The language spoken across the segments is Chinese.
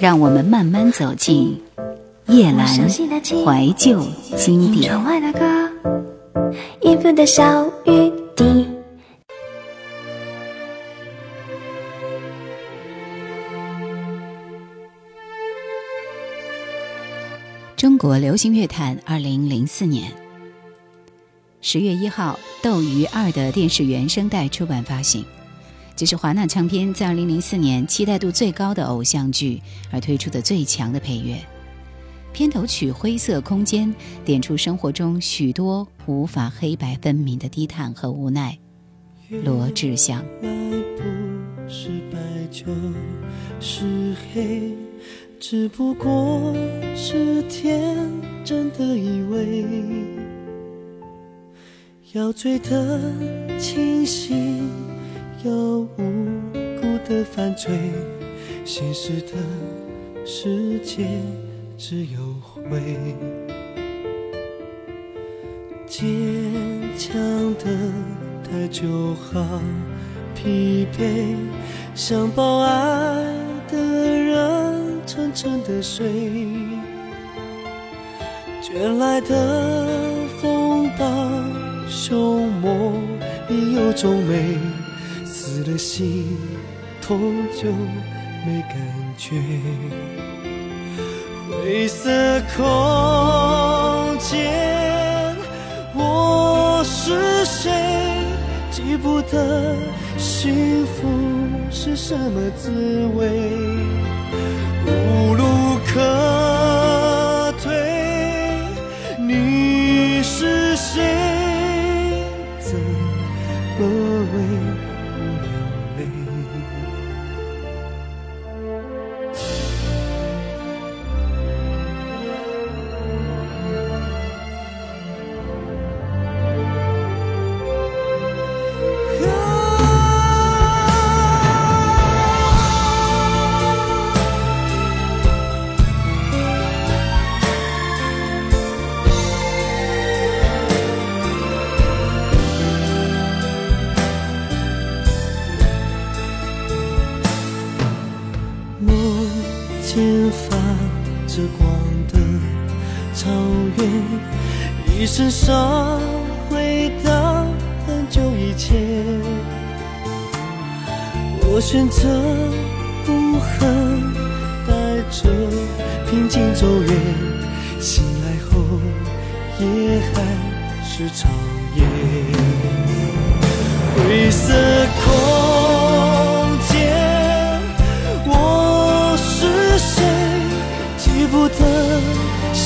让我们慢慢走进叶阑怀旧经典。中国流行乐坛，二零零四年十月一号，《斗鱼二》的电视原声带出版发行。这是华纳唱片在2004年期待度最高的偶像剧而推出的最强的配乐。片头曲《灰色空间》点出生活中许多无法黑白分明的低叹和无奈。罗志祥。只不过是天真的以为要醉得清醒。要无辜的犯罪，现实的世界只有灰。坚强的太久，好疲惫，想抱爱的人沉沉的睡。卷来的风暴，凶猛亦有种美。死了心痛就没感觉，灰色空间，我是谁？记不得幸福是什么滋味，无路可发着光的草原，一身上回到很久以前，我选择不恨，带着平静走远，醒来后也还是长夜。灰色空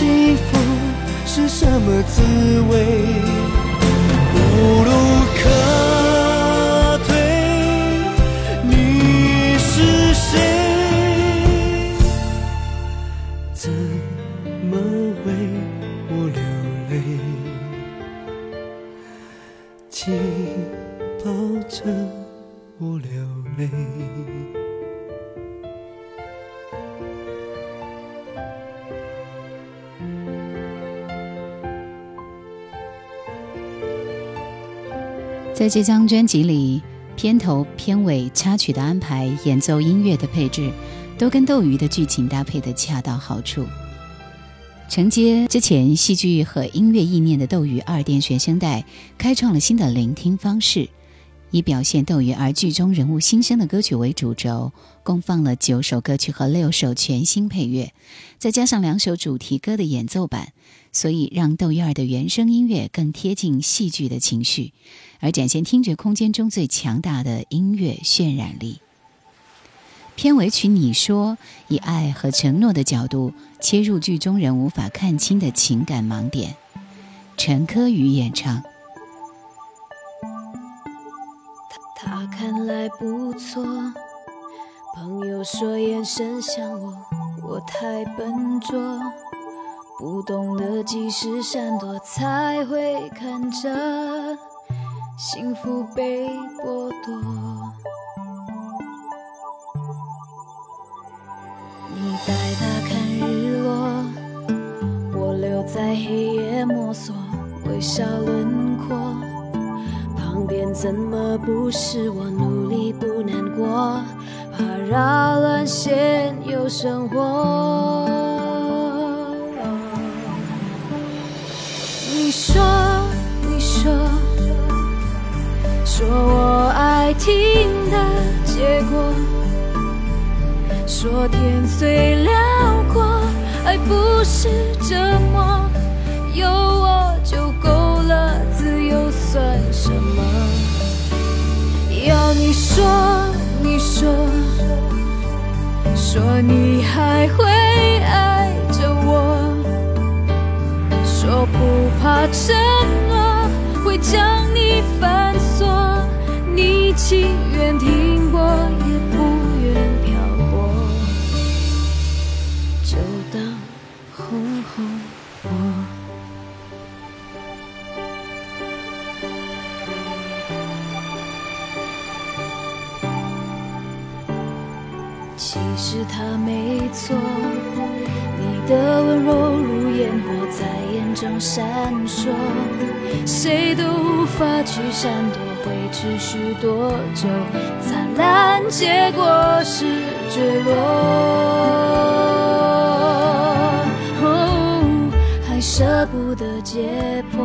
幸福。是什么滋味？无路可退，你是谁？怎么为我流泪？紧抱着我流泪。在这张专辑里，片头、片尾、插曲的安排、演奏音乐的配置，都跟斗鱼的剧情搭配的恰到好处。承接之前戏剧和音乐意念的斗鱼二电学声带，开创了新的聆听方式。以表现斗鱼儿剧中人物心声的歌曲为主轴，共放了九首歌曲和六首全新配乐，再加上两首主题歌的演奏版，所以让斗鱼儿的原声音乐更贴近戏剧的情绪，而展现听觉空间中最强大的音乐渲染力。片尾曲《你说》以爱和承诺的角度切入剧中人无法看清的情感盲点，陈柯宇演唱。不错，朋友说眼神像我，我太笨拙，不懂得及时闪躲，才会看着幸福被剥夺。你带他看日落，我留在黑夜摸索微笑轮廓。旁边怎么不是我努不难过，怕扰乱现有生活。你说，你说，说我爱听的结果，说天虽辽阔，爱不是折磨，有我就够了，自由算说，你说，说你还会爱着我，说不怕承诺会将你反锁，你情其实他没错，你的温柔如烟火在眼中闪烁，谁都无法去闪躲，会持续多久？灿烂结果是坠落，哦，还舍不得解剖，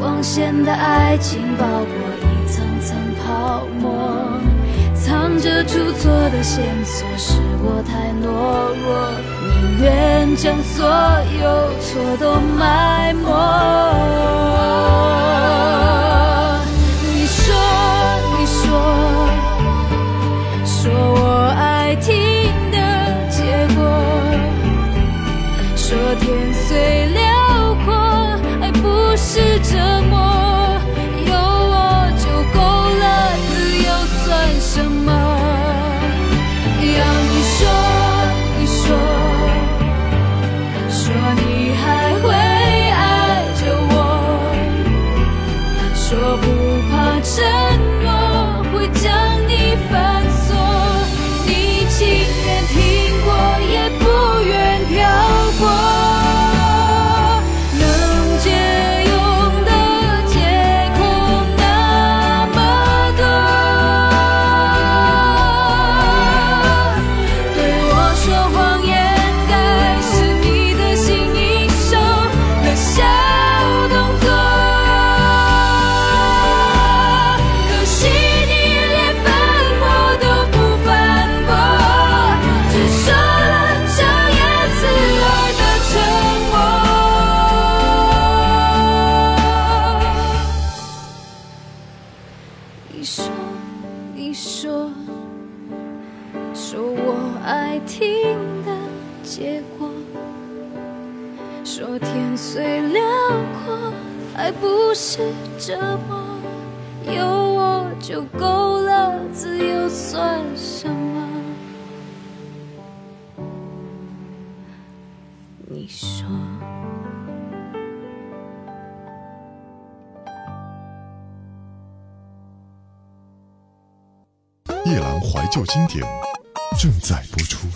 光鲜的爱情包裹一层层泡沫。这出错的线索，是我太懦弱，宁愿将所有错都埋没。怀旧经典正在播出。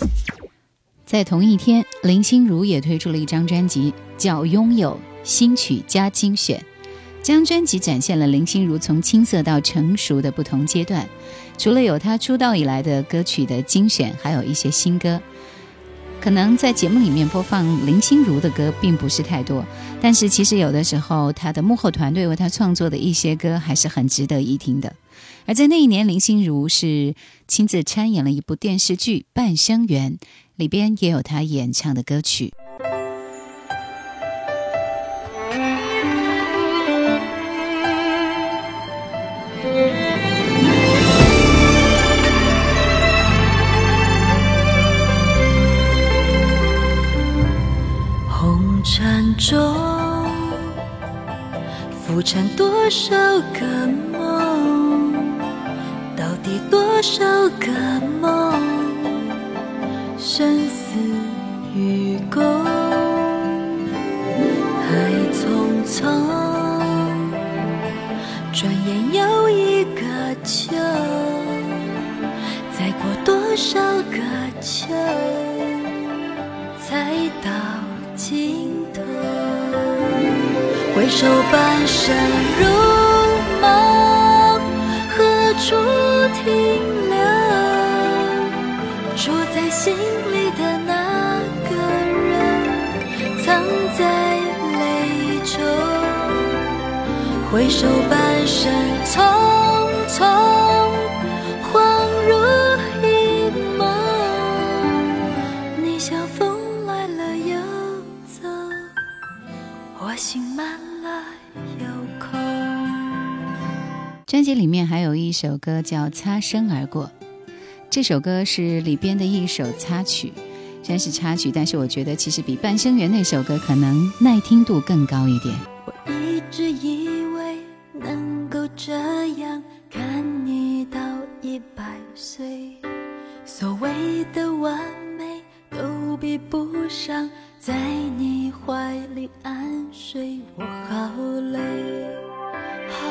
在同一天，林心如也推出了一张专辑，叫《拥有新曲加精选》。这张专辑展现了林心如从青涩到成熟的不同阶段，除了有她出道以来的歌曲的精选，还有一些新歌。可能在节目里面播放林心如的歌并不是太多，但是其实有的时候她的幕后团队为她创作的一些歌还是很值得一听的。而在那一年，林心如是亲自参演了一部电视剧《半生缘》，里边也有她演唱的歌曲。红尘中浮沉多少个梦，少个梦，生死与共，太匆匆，转眼又一个秋，再过多少个秋？才到尽头。回首半生如梦，何处停？心里的那个人，藏在泪中，回首半生匆匆，恍如一梦。你像风来了又走，我心满了又空。专辑里面还有一首歌叫《擦身而过》，这首歌是里边的一首插曲，虽然是插曲，但是我觉得其实比《半生缘》那首歌可能耐听度更高一点。我一直以为能够这样看你到一百岁，所谓的完美都比不上在你怀里安睡。我好累，好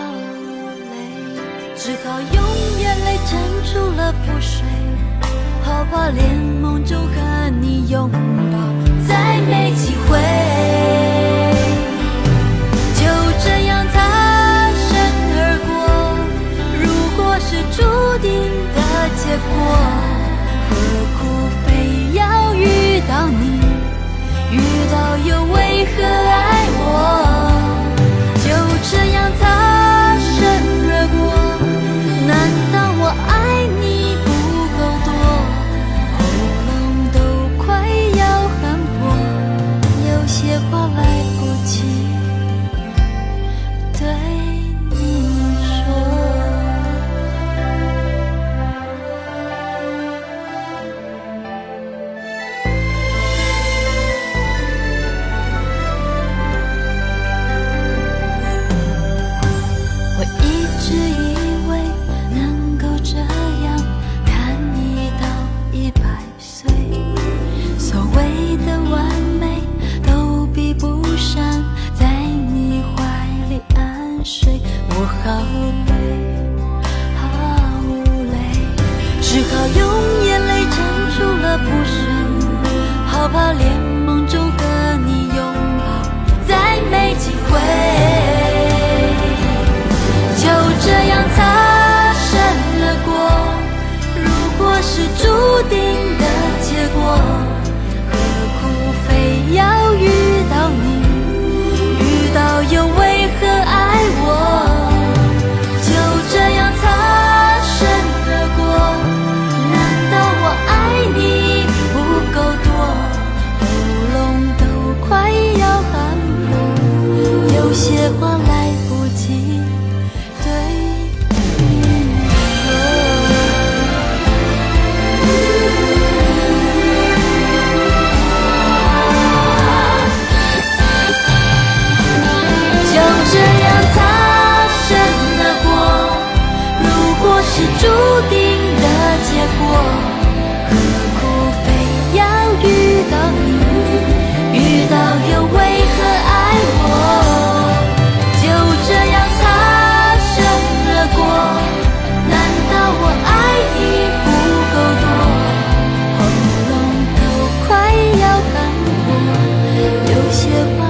累，只好用眼泪撑住了不睡，好怕连梦中和你拥抱再没机会。就这样擦身而过，如果是注定的结果，何苦非要遇到你？遇到又破，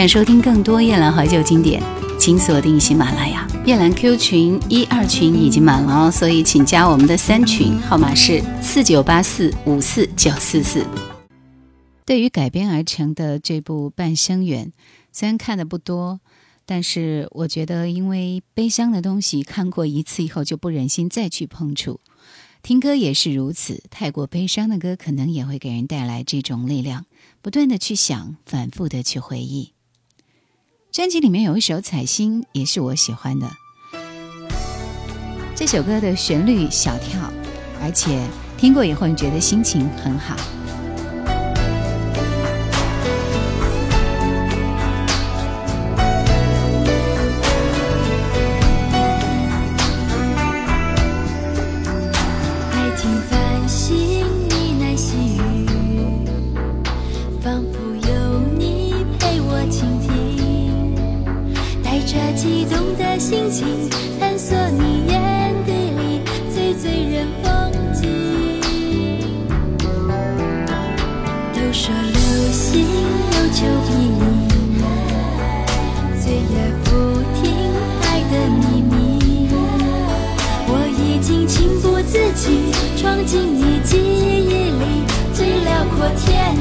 想收听更多夜兰怀旧经典，请锁定喜马拉雅。夜兰 Q 群一二群已经满了哦，所以请加我们的三群，号码是四九八四五四九四四。对于改编而成的这部《半生缘》，虽然看的不多，但是我觉得，因为悲伤的东西看过一次以后就不忍心再去碰触，听歌也是如此。太过悲伤的歌，可能也会给人带来这种力量，不断的去想，反复的去回忆。专辑里面有一首《彩星》，也是我喜欢的。这首歌的旋律小跳，而且听过以后你觉得心情很好。心有求必应，岁月不停爱的秘密。我已经情不自禁闯进你记忆里最辽阔天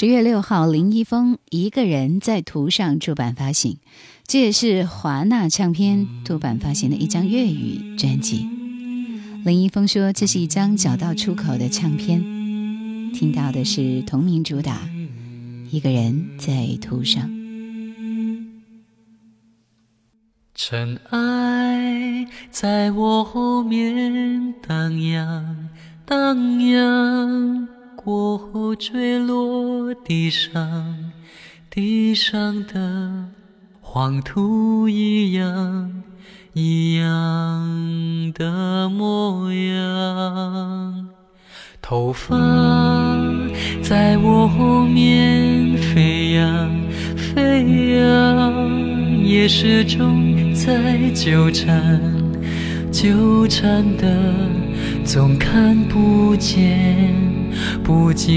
十月六号，林一峰一个人在途上出版发行，这也是华纳唱片出版发行的一张粤语专辑。林一峰说，这是一张找到出口的唱片。听到的是同名主打《一个人在途上》。尘埃在我后面荡漾，荡漾，过后坠落地上，地上的黄土一样，一样的模样。头发在我后面飞扬，飞扬，也始终在纠缠，纠缠的总看不见，不见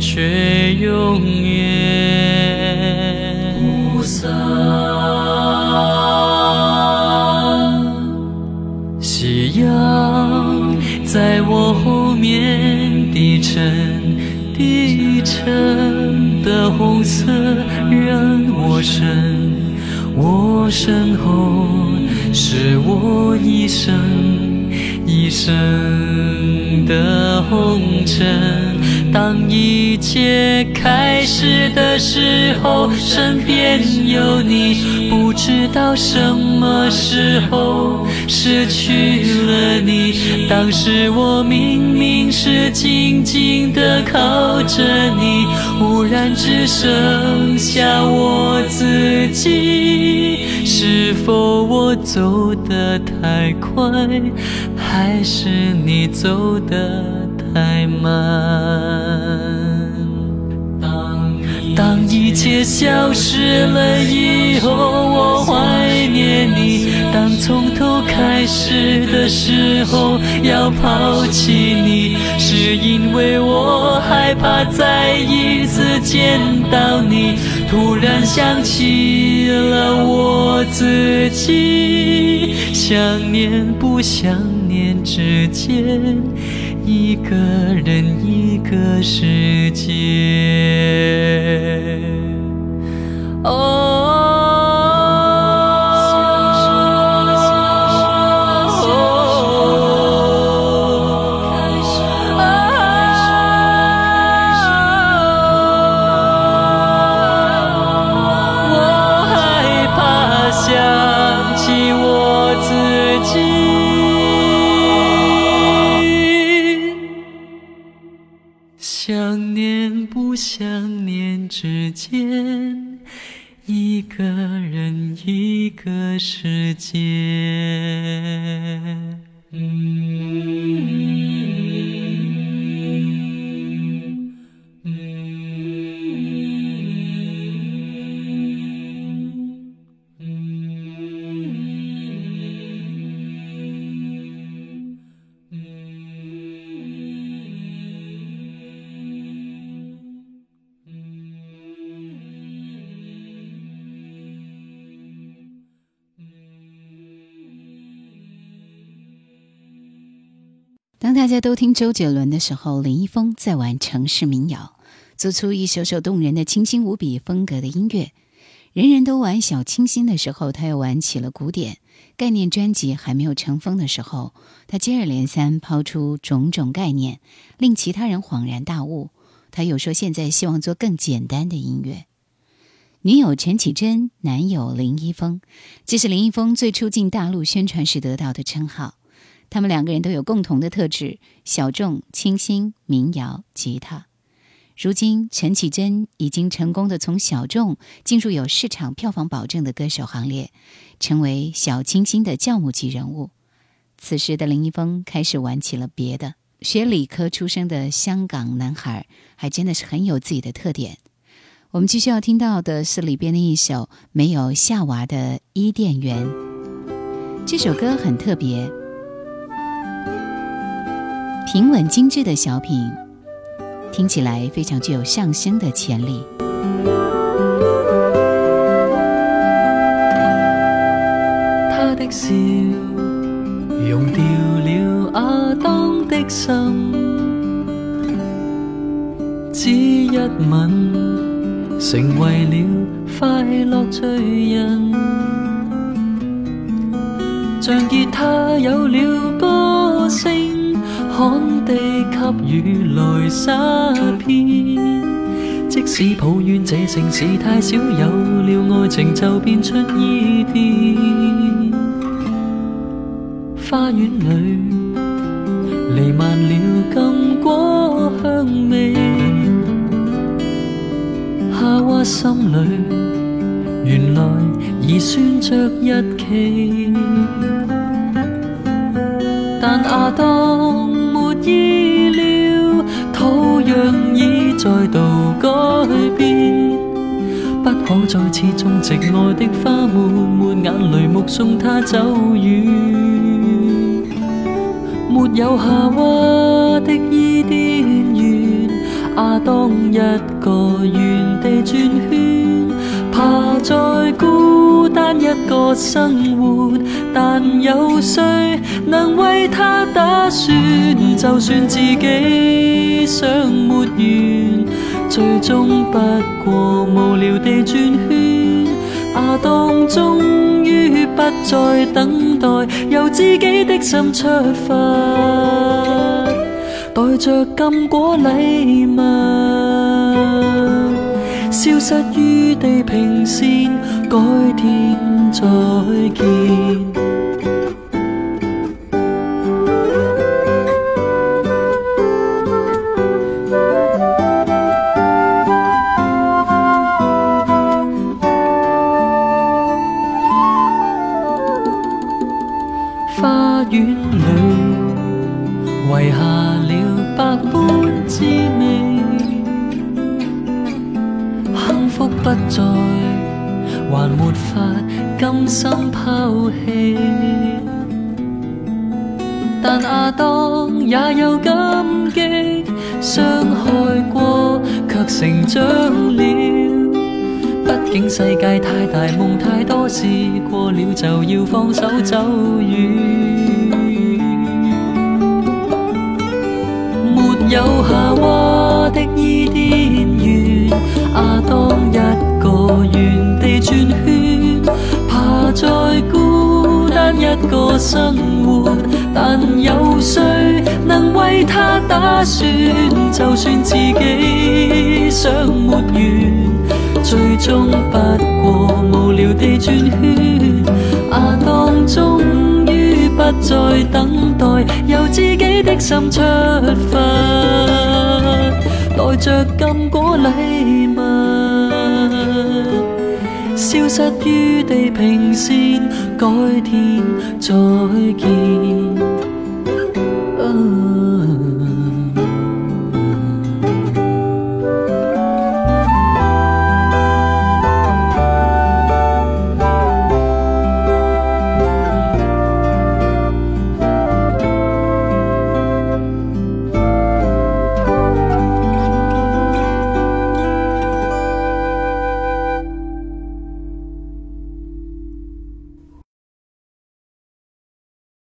却永远无丧。夕阳在我后面低沉，低沉的红色让我身，我身后是我一生一生的红尘，当一切开始的时候，身边有你，不知道什么时候失去了你。当时我明明是紧紧的靠着你，忽然只剩下我自己。是否我走得太快，还是你走得太慢？当一切消失了以后，我怀念你；当从头开始的时候，要抛弃你，是因为我害怕再一次见到你。突然想起了我自己，想念不想念之间。一个人，一个世界。哦。的世界。当大家都听周杰伦的时候，林一峰在玩城市民谣，做出一首首动人的清新无比风格的音乐。人人都玩小清新的时候，他又玩起了古典。概念专辑还没有成风的时候，他接二连三抛出种种概念，令其他人恍然大悟。他又说现在希望做更简单的音乐。女友陈绮贞，男友林一峰，这是林一峰最初进大陆宣传时得到的称号。他们两个人都有共同的特质：小众、清新、民谣、吉他。如今，陈绮贞已经成功的从小众进入有市场票房保证的歌手行列，成为小清新的教母级人物。此时的林一峰开始玩起了别的。学理科出生的香港男孩，还真的是很有自己的特点。我们继续要听到的是里边的一首没有夏娃的伊甸园。这首歌很特别。平稳精致的小品，听起来非常具有上升的潜力。他的笑融掉了亚当的心，只一吻成为了快乐罪人，像吉他有了歌声。旱地给雨来洒遍，即使抱怨这城市太少，有了爱情就变出伊甸。花园里弥漫了禁果香味，夏娃心里原来已算着日期，但亚当。意料，土壤已再度改变，不可再次种植爱的花，抹抹眼泪，目送它走远。没有夏娃的伊甸园，亚当一个原地转圈，爬在孤单一个生活，但有谁能为他打算？就算自己想没完，最终不过无聊地转圈。亚当终于不再等待，由自己的心出发，带着禁果礼物，消失于地平线，改天再见在还没法甘。心抛弃，但亚当也有感激，伤害过却成长了。毕竟世界太大，梦太多，试过了就要放手走远。没有夏娃的伊甸园，亚当一原地转圈。在孤单一个生活，但有谁能为他打算？就算自己想没完，最终不过无聊地转圈。亚当终于不再等待，由自己的心出发，带着禁果礼物。消失于地平线，改天再见。